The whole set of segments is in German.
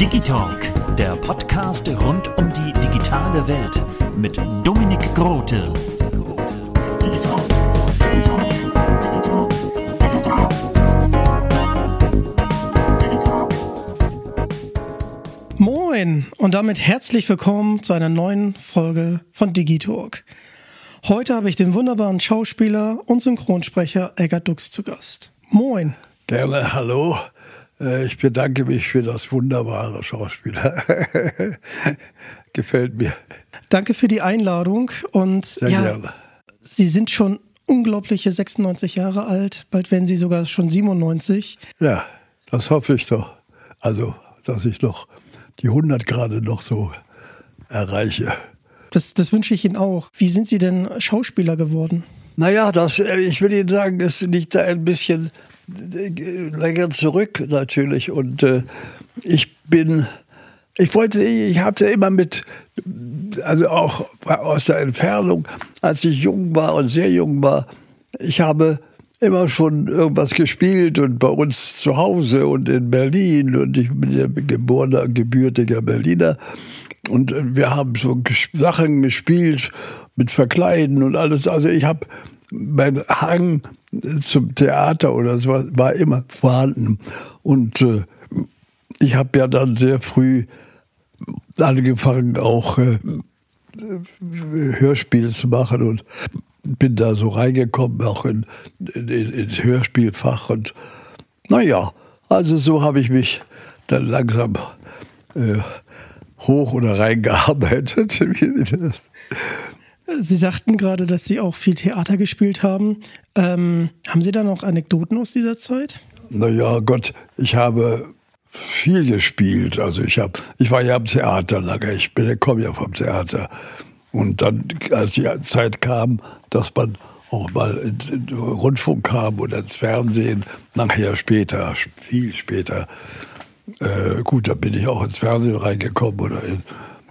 Digitalk, der Podcast rund um die digitale Welt mit Dominik Grote. Moin und damit herzlich willkommen zu einer neuen Folge von Digitalk. Heute habe ich den wunderbaren Schauspieler und Synchronsprecher Eggert Dux zu Gast. Moin. Gerne, hallo. Äh, Ich bedanke mich für das wunderbare Schauspieler. Gefällt mir. Danke für die Einladung und Sehr ja, gerne. Sie sind schon unglaubliche 96 Jahre alt, bald werden Sie sogar schon 97. Ja, das hoffe ich doch. Also, dass ich noch die 100 gerade noch so erreiche. Das, das wünsche ich Ihnen auch. Wie sind Sie denn Schauspieler geworden? Naja, das, äh, ich will Ihnen sagen, das liegt da ein bisschen äh, länger zurück natürlich. Und äh, ich bin, ich wollte, ich hatte immer mit, also auch aus der Entfernung, als ich jung war und sehr jung war, ich habe immer schon irgendwas gespielt und bei uns zu Hause und in Berlin und ich bin ja geborener, gebürtiger Berliner und äh, wir haben so Sachen gespielt mit Verkleiden und alles. Also ich habe mein Hang zum Theater oder so war immer vorhanden und äh, ich habe ja dann sehr früh angefangen auch äh, Hörspiele zu machen und bin da so reingekommen, auch in, in, ins Hörspielfach. Und naja, also so habe ich mich dann langsam äh, hoch oder reingearbeitet. Sie sagten gerade, dass Sie auch viel Theater gespielt haben. Ähm, haben Sie da noch Anekdoten aus dieser Zeit? naja, Gott, ich habe viel gespielt. Also ich habe, ich war ja am Theater lange. Ich bin, komme ja vom Theater. Und dann, als die Zeit kam, dass man auch mal in, den Rundfunk kam oder ins Fernsehen, nachher später, viel später. Äh, gut, da bin ich auch ins Fernsehen reingekommen oder in,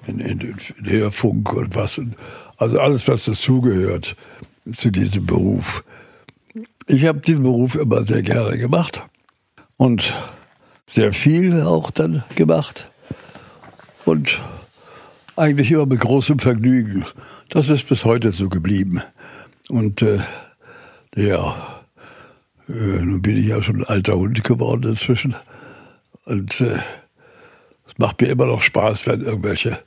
in, in, in Hörfunk und was. Und also alles, was dazugehört zu diesem Beruf. Ich habe diesen Beruf immer sehr gerne gemacht und sehr viel auch dann gemacht und eigentlich immer mit großem Vergnügen. Das ist bis heute so geblieben. Und äh, ja, äh, nun bin ich ja schon ein alter Hund geworden inzwischen. Und äh, es macht mir immer noch Spaß, wenn irgendwelche,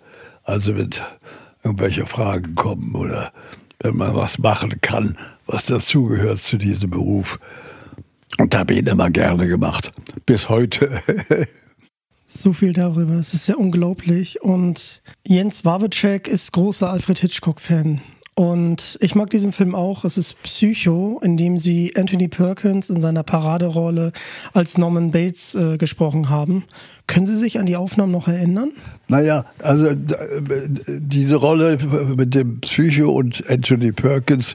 also wenn irgendwelche Fragen kommen oder wenn man was machen kann, was dazugehört zu diesem Beruf. Und habe ich ihn immer gerne gemacht. Bis heute. So viel darüber. Es ist ja unglaublich. Und Jens Wawitschek ist großer Alfred Hitchcock-Fan. Und ich mag diesen Film auch. Es ist Psycho, in dem sie Anthony Perkins in seiner Paraderolle als Norman Bates äh, gesprochen haben. Können Sie sich an die Aufnahmen noch erinnern? Naja, also äh, diese Rolle mit dem Psycho und Anthony Perkins,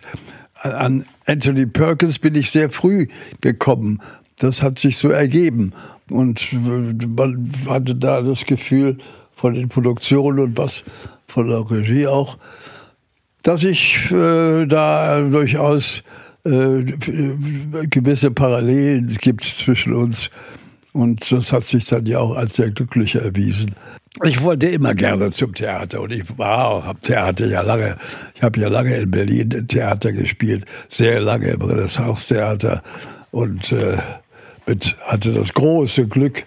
an Anthony Perkins bin ich sehr früh gekommen. Das hat sich so ergeben. Und man hatte da das Gefühl von den Produktionen und was von der Regie auch, dass ich äh, da durchaus äh, gewisse Parallelen gibt zwischen uns. Und das hat sich dann ja auch als sehr glücklich erwiesen. Ich wollte immer gerne zum Theater und ich war auch am Theater ja lange. Ich habe ja lange in Berlin Theater gespielt, sehr lange im Renaissance-Theater und äh, mit, hatte das große Glück,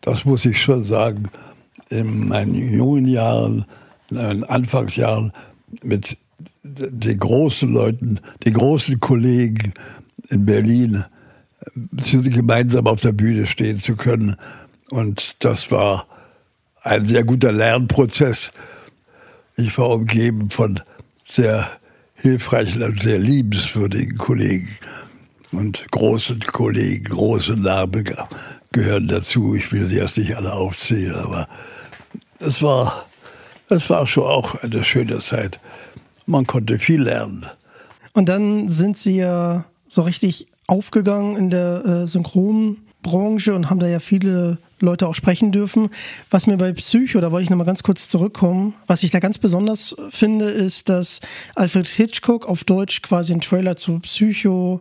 das muss ich schon sagen, in meinen jungen Jahren, in meinen Anfangsjahren mit den großen Leuten, den großen Kollegen in Berlin gemeinsam auf der Bühne stehen zu können. Und das war ein sehr guter Lernprozess. Ich war umgeben von sehr hilfreichen und sehr liebenswürdigen Kollegen. Und großen Kollegen, große Namen gehören dazu. Ich will sie erst nicht alle aufzählen, aber es war, es war schon auch eine schöne Zeit. Man konnte viel lernen. Und dann sind Sie ja so richtig aufgegangen in der äh, Synchronbranche und haben da ja viele Leute auch sprechen dürfen. Was mir bei Psycho, da wollte ich nochmal ganz kurz zurückkommen, was ich da ganz besonders finde, ist, dass Alfred Hitchcock auf Deutsch quasi einen Trailer zu Psycho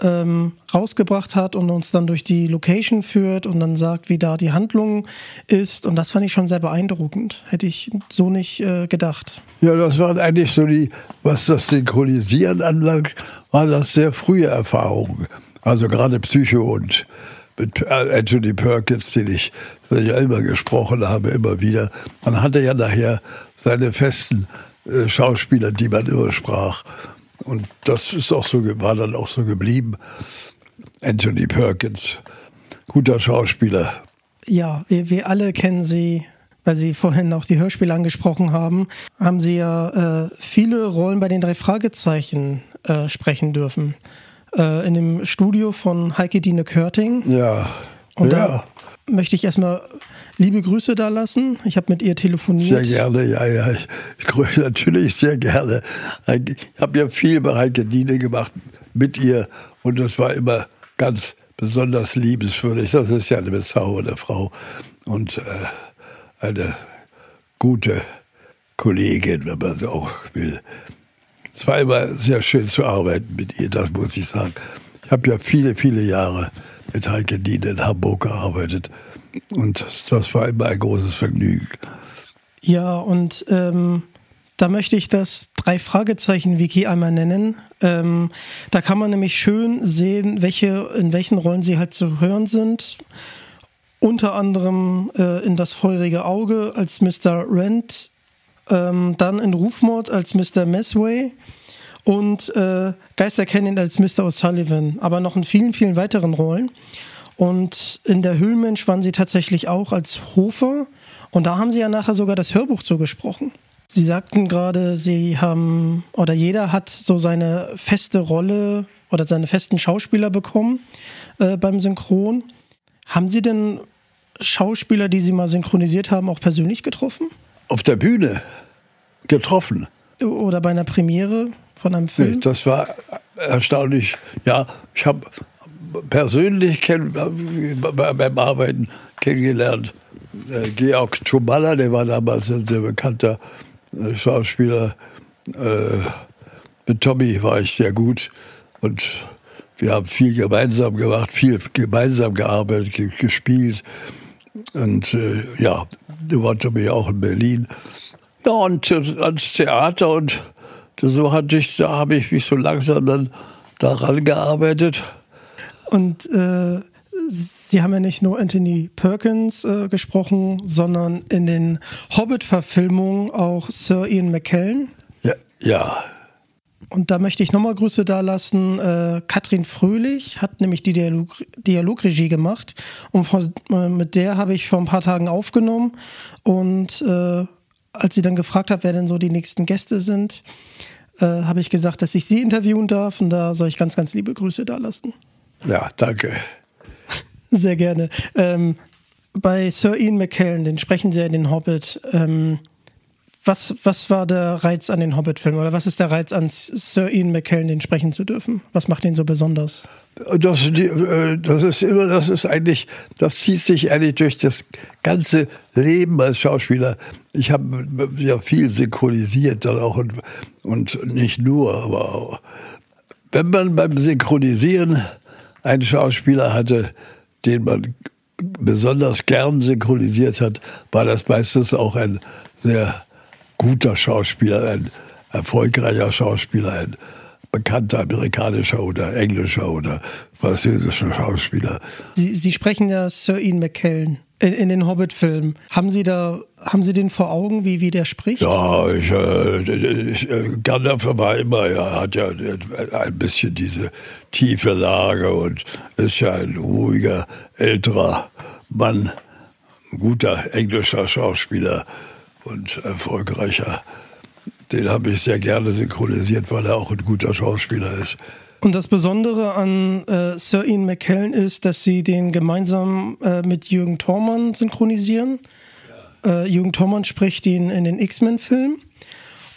ähm, rausgebracht hat und uns dann durch die Location führt und dann sagt, wie da die Handlung ist. Und das fand ich schon sehr beeindruckend. Hätte ich so nicht äh, gedacht. Ja, das waren eigentlich so die, was das Synchronisieren anlangt, waren das sehr frühe Erfahrungen. Also gerade Psycho und mit Anthony Perkins, den ich ja immer gesprochen habe, immer wieder. Man hatte ja nachher seine festen äh, Schauspieler, die man immer sprach. Und das ist auch so, war dann auch so geblieben. Anthony Perkins, guter Schauspieler. Ja, wir, wir alle kennen sie, weil Sie vorhin auch die Hörspiele angesprochen haben, haben Sie ja äh, viele Rollen bei den drei Fragezeichen äh, sprechen dürfen. Äh, in dem Studio von Heike Dine Körting. Ja. Und ja. da möchte ich erstmal liebe Grüße da lassen. Ich habe mit ihr telefoniert. Sehr gerne, ja, ja. Ich, ich grüße natürlich sehr gerne. Ich habe ja viel bei Heike Dine gemacht mit ihr und das war immer ganz besonders liebenswürdig. Das ist ja eine bezaubernde Frau und äh, eine gute Kollegin, wenn man so auch will. Es war immer sehr schön zu arbeiten mit ihr, das muss ich sagen. Ich habe ja viele, viele Jahre mit Heike Dien in Hamburg gearbeitet. Und das war immer ein großes Vergnügen. Ja, und ähm, da möchte ich das Drei-Fragezeichen-Wiki einmal nennen. Ähm, da kann man nämlich schön sehen, welche, in welchen Rollen sie halt zu hören sind. Unter anderem äh, in Das feurige Auge als Mr. Rent, ähm, dann in Rufmord als Mr. Messway und äh, Geister Canyon als Mr. O'Sullivan, aber noch in vielen, vielen weiteren Rollen. Und in der Höhlenmensch waren sie tatsächlich auch als Hofer. Und da haben sie ja nachher sogar das Hörbuch zugesprochen. Sie sagten gerade, sie haben, oder jeder hat so seine feste Rolle oder seine festen Schauspieler bekommen äh, beim Synchron. Haben Sie denn Schauspieler, die Sie mal synchronisiert haben, auch persönlich getroffen? Auf der Bühne getroffen. Oder bei einer Premiere? von einem Film? Nee, das war erstaunlich. Ja, ich habe persönlich kenn, beim Arbeiten kennengelernt äh, Georg Trumalla, der war damals ein sehr bekannter äh, Schauspieler. Äh, mit Tommy war ich sehr gut und wir haben viel gemeinsam gemacht, viel gemeinsam gearbeitet, gespielt. Und äh, ja, der war Tommy auch in Berlin. Ja, und ans Theater und so hatte ich, da habe ich mich so langsam dann daran gearbeitet. Und äh, Sie haben ja nicht nur Anthony Perkins äh, gesprochen, sondern in den Hobbit-Verfilmungen auch Sir Ian McKellen. Ja, ja. Und da möchte ich nochmal Grüße dalassen. Äh, Katrin Fröhlich hat nämlich die Dialog Dialogregie gemacht und von, äh, mit der habe ich vor ein paar Tagen aufgenommen. Und äh, als sie dann gefragt hat, wer denn so die nächsten Gäste sind, äh, habe ich gesagt, dass ich sie interviewen darf und da soll ich ganz, ganz liebe Grüße da lassen. Ja, danke. Sehr gerne. Ähm, bei Sir Ian McKellen, den sprechen Sie ja in den Hobbit. Ähm, was, was war der Reiz an den Hobbit-Filmen oder was ist der Reiz an Sir Ian McKellen, den sprechen zu dürfen? Was macht ihn so besonders? Das, äh, das ist immer, das ist eigentlich, das zieht sich eigentlich durch das ganze Leben als Schauspieler. Ich habe ja viel synchronisiert dann auch und, und nicht nur, aber auch. Wenn man beim Synchronisieren einen Schauspieler hatte, den man besonders gern synchronisiert hat, war das meistens auch ein sehr guter Schauspieler, ein erfolgreicher Schauspieler, ein bekannter amerikanischer oder englischer oder französischer Schauspieler. Sie, Sie sprechen ja Sir Ian McKellen in, in den Hobbit-Filmen. Haben Sie da, haben Sie den vor Augen, wie, wie der spricht? Ja, ich, äh, ich, äh, Gandalf war immer, er hat ja ein bisschen diese tiefe Lage und ist ja ein ruhiger, älterer Mann, ein guter englischer Schauspieler und erfolgreicher. Den habe ich sehr gerne synchronisiert, weil er auch ein guter Schauspieler ist. Und das Besondere an äh, Sir Ian McKellen ist, dass sie den gemeinsam äh, mit Jürgen Thormann synchronisieren. Ja. Äh, Jürgen Thormann spricht ihn in den X-Men-Filmen.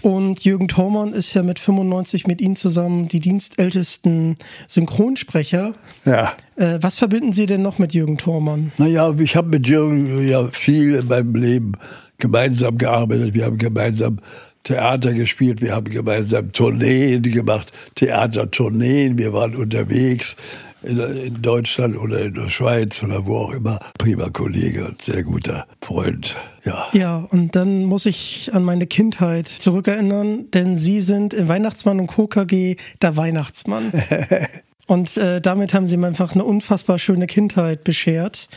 Und Jürgen Thormann ist ja mit 95 mit Ihnen zusammen die dienstältesten Synchronsprecher. Ja. Äh, was verbinden Sie denn noch mit Jürgen Thormann? Naja, ich habe mit Jürgen ja viel in meinem Leben gemeinsam gearbeitet. Wir haben gemeinsam Theater gespielt, wir haben gemeinsam Tourneen gemacht, Theatertourneen, wir waren unterwegs in, Deutschland oder in der Schweiz oder wo auch immer. Prima Kollege und sehr guter Freund, ja. Ja, und dann muss ich an meine Kindheit zurückerinnern, denn Sie sind in Weihnachtsmann und Co. KG der Weihnachtsmann. und äh, damit haben Sie mir einfach eine unfassbar schöne Kindheit beschert.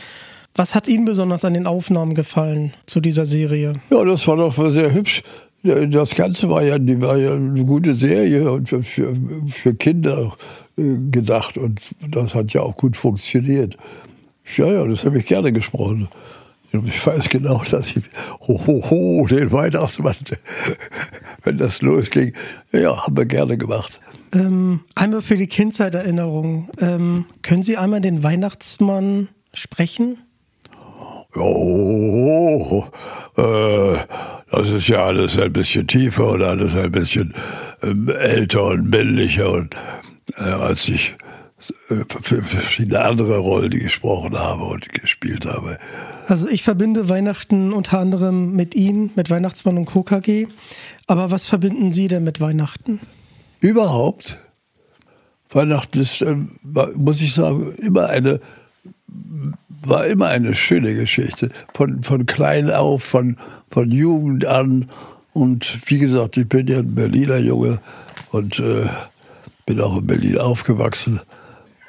Was hat Ihnen besonders an den Aufnahmen gefallen zu dieser Serie? Ja, das war doch sehr hübsch. Das Ganze war ja, die war ja eine gute Serie und für, für, für Kinder gedacht und das hat ja auch gut funktioniert. Ja, ja, das habe ich gerne gesprochen. Ich weiß genau, dass ich ho, ho, ho, den Weihnachtsmann, wenn das losging, ja, haben wir gerne gemacht. Ähm, einmal für die Kindzeiterinnerung. Ähm, können Sie einmal den Weihnachtsmann sprechen? Oh, äh, das ist ja alles ein bisschen tiefer und alles ein bisschen äh, älter und männlicher und als ich äh, für verschiedene andere Rollen gesprochen habe und gespielt habe. Also ich verbinde Weihnachten unter anderem mit Ihnen, mit Weihnachtsmann und KKG. Aber was verbinden Sie denn mit Weihnachten? Überhaupt. Weihnachten ist, äh, muss ich sagen, immer eine war immer eine schöne Geschichte. Von, von klein auf, von, von Jugend an. Und wie gesagt, ich bin ja ein Berliner Junge und äh, bin auch in Berlin aufgewachsen.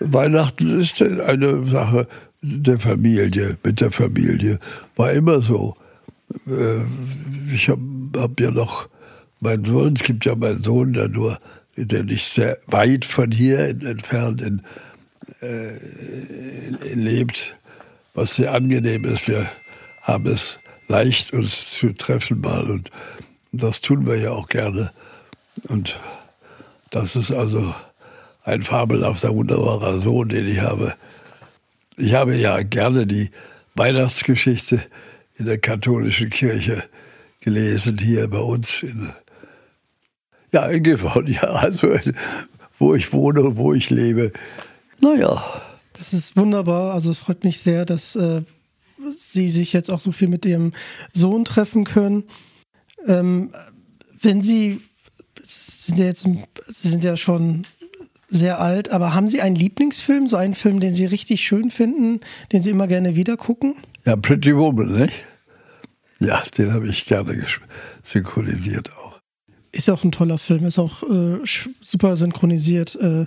Weihnachten ist eine Sache der Familie, mit der Familie. War immer so. Äh, ich habe hab ja noch meinen Sohn, es gibt ja meinen Sohn, der nur, der nicht sehr weit von hier entfernt in, äh, lebt was sehr angenehm ist. Wir haben es leicht, uns zu treffen mal und das tun wir ja auch gerne. Und das ist also ein fabelhafter, wunderbarer Sohn, den ich habe. Ich habe ja gerne die Weihnachtsgeschichte in der katholischen Kirche gelesen, hier bei uns in, ja, in Gifhorn, ja, also wo ich wohne und wo ich lebe. Naja. Das ist wunderbar. Also es freut mich sehr, dass äh, Sie sich jetzt auch so viel mit Ihrem Sohn treffen können. Ähm, wenn Sie, Sie sind ja jetzt, Sie sind ja schon sehr alt, aber haben Sie einen Lieblingsfilm, so einen Film, den Sie richtig schön finden, den Sie immer gerne wieder gucken? Ja, Pretty Woman, nicht? Ja, den habe ich gerne synchronisiert auch. Ist auch ein toller Film, ist auch äh, super synchronisiert. Äh,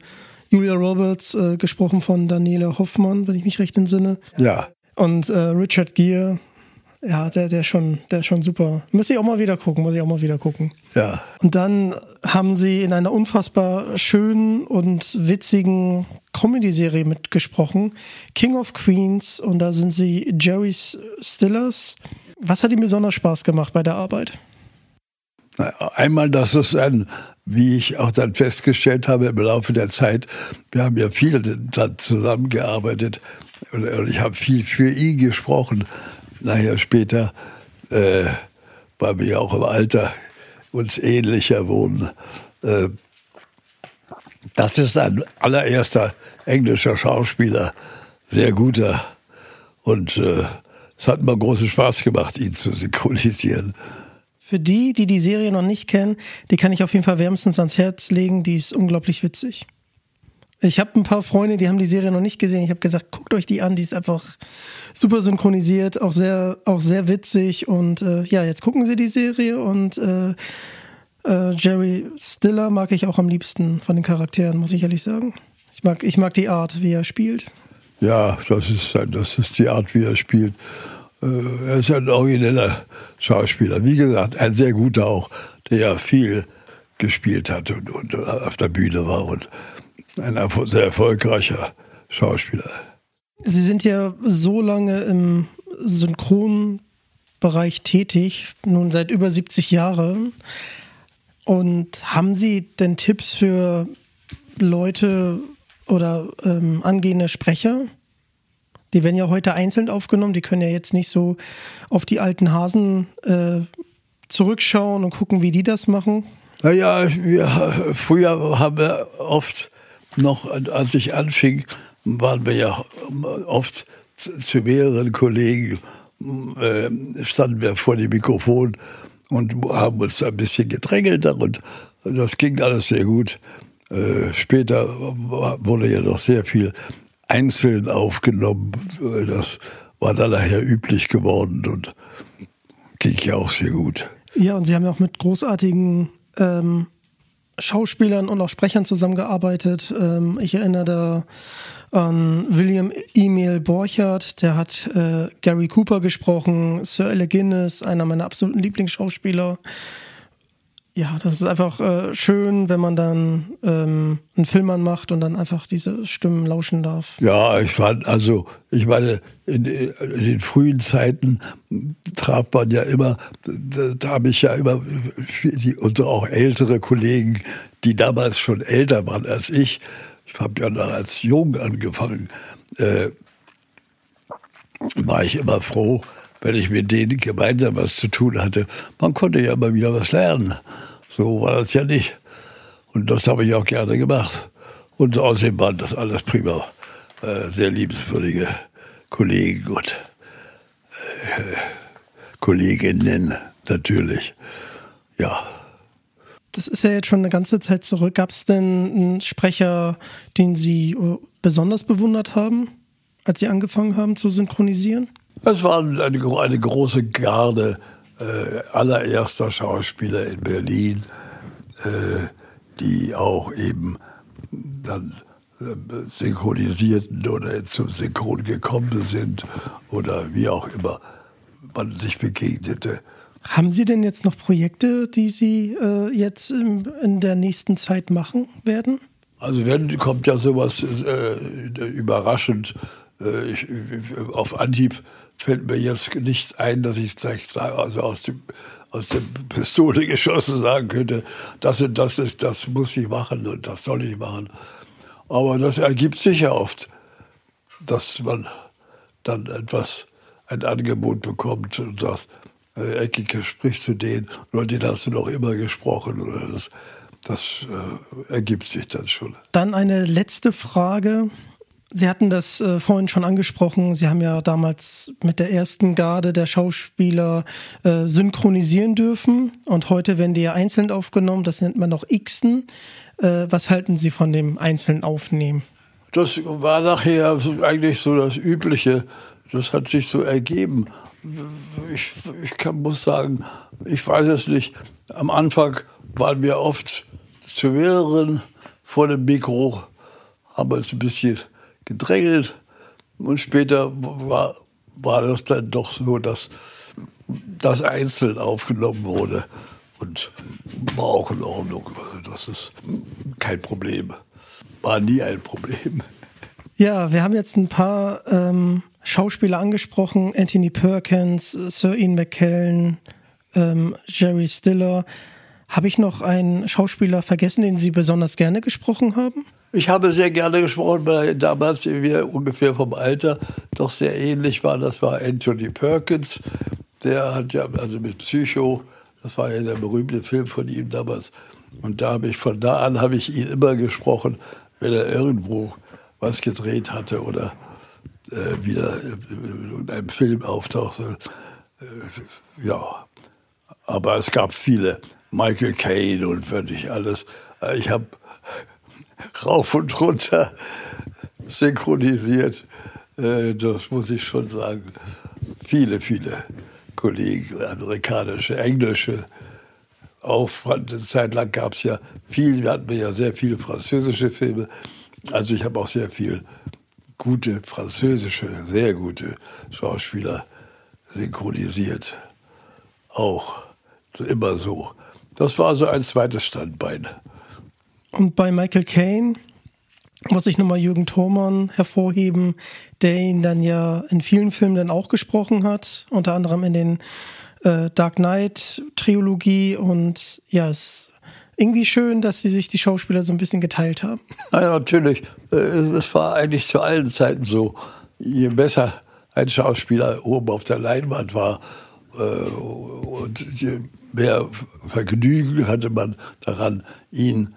Julia Roberts, äh, gesprochen von Daniela Hoffmann, wenn ich mich recht entsinne. Ja. Und äh, Richard Gere, ja, der, der schon, der schon super. Muss ich auch mal wieder gucken, muss ich auch mal wieder gucken. Ja. Und dann haben sie in einer unfassbar schönen und witzigen Comedy-Serie mitgesprochen, King of Queens, und da sind sie Jerry Stillers. Was hat ihm besonders Spaß gemacht bei der Arbeit? Einmal, dass es ein wie ich auch dann festgestellt habe im Laufe der Zeit, wir haben ja viel dann zusammengearbeitet und, ich habe viel für ihn gesprochen. Nachher später, äh, weil wir auch im Alter uns ähnlicher wohnen. Äh, das ist ein allererster englischer Schauspieler, sehr guter. Und äh, es hat mir großen Spaß gemacht, ihn zu synchronisieren. Für die, die die Serie noch nicht kennen, die kann ich auf jeden Fall wärmstens ans Herz legen. Die ist unglaublich witzig. Ich habe ein paar Freunde, die haben die Serie noch nicht gesehen. Ich habe gesagt, guckt euch die an, die ist einfach super synchronisiert, auch sehr, auch sehr witzig. Und äh, ja, jetzt gucken sie die Serie und äh, äh, Jerry Stiller mag ich auch am liebsten von den Charakteren, muss ich ehrlich sagen. Ich mag, ich mag die Art, wie er spielt. Ja, das ist, das ist die Art, wie er spielt. Äh, er ist ein origineller Schauspieler. Wie gesagt, ein sehr guter auch, der ja viel gespielt hat und, und auf der Bühne war und ein sehr erfolgreicher Schauspieler. Sie sind ja so lange im Synchronbereich tätig, nun seit über 70 Jahren. Und haben Sie denn Tipps für Leute oder ähm, angehende Sprecher? Die werden ja heute einzeln aufgenommen, die können ja jetzt nicht so auf die alten Hasen äh, zurückschauen und gucken, wie die das machen. Naja, wir, früher haben wir oft noch, als ich anfing, waren wir ja oft zu mehreren Kollegen, äh, standen wir vor dem Mikrofon und haben uns ein bisschen gedrängelt und das ging alles sehr gut. Äh, später wurde ja noch sehr viel einzeln aufgenommen. Das war dann nachher üblich geworden und ging ja auch sehr gut. Ja, und Sie haben ja auch mit großartigen ähm, Schauspielern und auch Sprechern zusammengearbeitet. Ähm, ich erinnere da an William Emil Borchardt, der hat äh, Gary Cooper gesprochen, Sir Alec Guinness, einer meiner absoluten Lieblingsschauspieler. Ja, das ist einfach äh, schön, wenn man dann ähm, einen Film anmacht und dann einfach diese Stimmen lauschen darf. Ja, ich fand, also, ich meine, in, in den frühen Zeiten traf man ja immer, da, da habe ich ja immer, die, und auch ältere Kollegen, die damals schon älter waren als ich, ich habe ja noch als Jung angefangen, äh, war ich immer froh, wenn ich mit denen gemeinsam was zu tun hatte. Man konnte ja immer wieder was lernen. So war das ja nicht. Und das habe ich auch gerne gemacht. Und außerdem waren das alles prima, äh, sehr liebenswürdige Kollegen und äh, Kolleginnen natürlich. Ja. Das ist ja jetzt schon eine ganze Zeit zurück. Gab es denn einen Sprecher, den Sie äh, besonders bewundert haben, als Sie angefangen haben zu synchronisieren? Es war eine, eine große Garde äh, allererster Schauspieler in Berlin, äh, die auch eben dann äh, synchronisierten oder zum Synchron gekommen sind oder wie auch immer man sich begegnete. Haben Sie denn jetzt noch Projekte, die Sie äh, jetzt in, in, der nächsten Zeit machen werden? Also wenn kommt ja sowas äh, überraschend ich, auf Anhieb fällt mir jetzt nicht ein, dass ich gleich also aus dem aus der Pistole geschossen sagen könnte, das und das ist, das muss ich machen und das soll ich machen. Aber das ergibt sich ja oft, dass man dann etwas, ein Angebot bekommt und sagt, äh, Eckige spricht zu denen, nur den hast du doch immer gesprochen. Oder das das äh, ergibt sich dann schon. Dann eine letzte Frage. Sie hatten das äh, vorhin schon angesprochen. Sie haben ja damals mit der ersten Garde der Schauspieler äh, synchronisieren dürfen und heute werden die ja einzeln aufgenommen. Das nennt man noch Xen. Äh, was halten Sie von dem einzelnen Aufnehmen? Das war nachher eigentlich so das Übliche. Das hat sich so ergeben. Ich, ich kann, muss sagen, ich weiß es nicht. Am Anfang waren wir oft zu mehreren vor dem Mikro, haben uns ein bisschen gedrängelt. Und später war, war das dann doch so, dass das einzeln aufgenommen wurde. Und war auch in Ordnung. Das ist kein Problem. War nie ein Problem. Ja, wir haben jetzt ein paar ähm, Schauspieler angesprochen. Anthony Perkins, Sir Ian McKellen, ähm, Jerry Stiller. Habe ich noch einen Schauspieler vergessen, den Sie besonders gerne gesprochen haben? Ich habe sehr gerne gesprochen, weil damals wir ungefähr vom Alter doch sehr ähnlich waren. Das war Anthony Perkins. Der hat ja, also mit Psycho, das war ja der berühmte Film von ihm damals. Und da habe ich, von da an habe ich ihn immer gesprochen, wenn er irgendwo was gedreht hatte oder äh, wieder in einem Film auftauchte. Äh, ja, aber es gab viele. Michael Caine und wirklich alles. Ich habe rauf und runter synchronisiert. Äh, das muss ich schon sagen. Viele, viele Kollegen, amerikanische, englische, auch eine Zeit lang gab es ja viel, wir hatten ja sehr viele französische Filme. Also ich habe auch sehr viel gute französische, sehr gute Schauspieler synchronisiert. Auch immer so. Das war so ein zweites Standbein. Und bei Michael Caine muss ich nochmal Jürgen Thormann hervorheben, der ihn dann ja in vielen Filmen dann auch gesprochen hat, unter anderem in den äh, Dark Knight Trilogie und ja, es ist irgendwie schön, dass sie sich die Schauspieler so ein bisschen geteilt haben. Ja, natürlich. Äh, es war eigentlich zu allen Zeiten so. Je besser ein Schauspieler oben auf der Leinwand war äh, und je mehr Vergnügen hatte man daran, ihn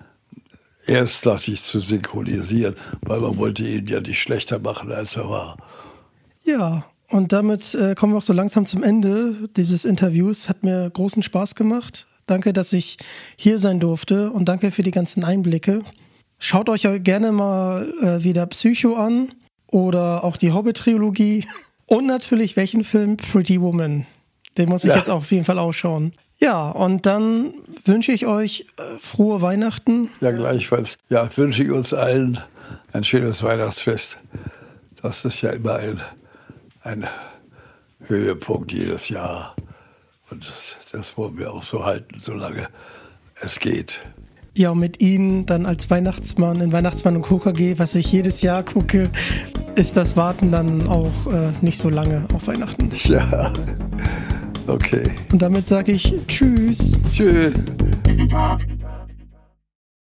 erstklassig zu synchronisieren, weil man wollte ihn ja nicht schlechter machen, als er war. Ja, und damit äh, kommen wir auch so langsam zum Ende dieses Interviews. Hat mir großen Spaß gemacht. Danke, dass ich hier sein durfte und danke für die ganzen Einblicke. Schaut euch gerne mal äh, wieder Psycho an oder auch die Hobbit-Trilogie und natürlich welchen Film Pretty Woman. Den muss ich ja. jetzt auch auf jeden Fall ausschauen. Ja, und dann wünsche ich euch äh, frohe Weihnachten. Ja, gleichfalls. Ja, wünsche ich uns allen ein schönes Weihnachtsfest. Das ist ja immer ein, ein Höhepunkt jedes Jahr. Und das, das wollen wir auch so halten, solange es geht. Ja, und mit Ihnen dann als Weihnachtsmann in Weihnachtsmann und KKG, was ich jedes Jahr gucke, ist das Warten dann auch äh, nicht so lange auf Weihnachten. Ja. Okay. Und damit sage ich Tschüss. Tschüss.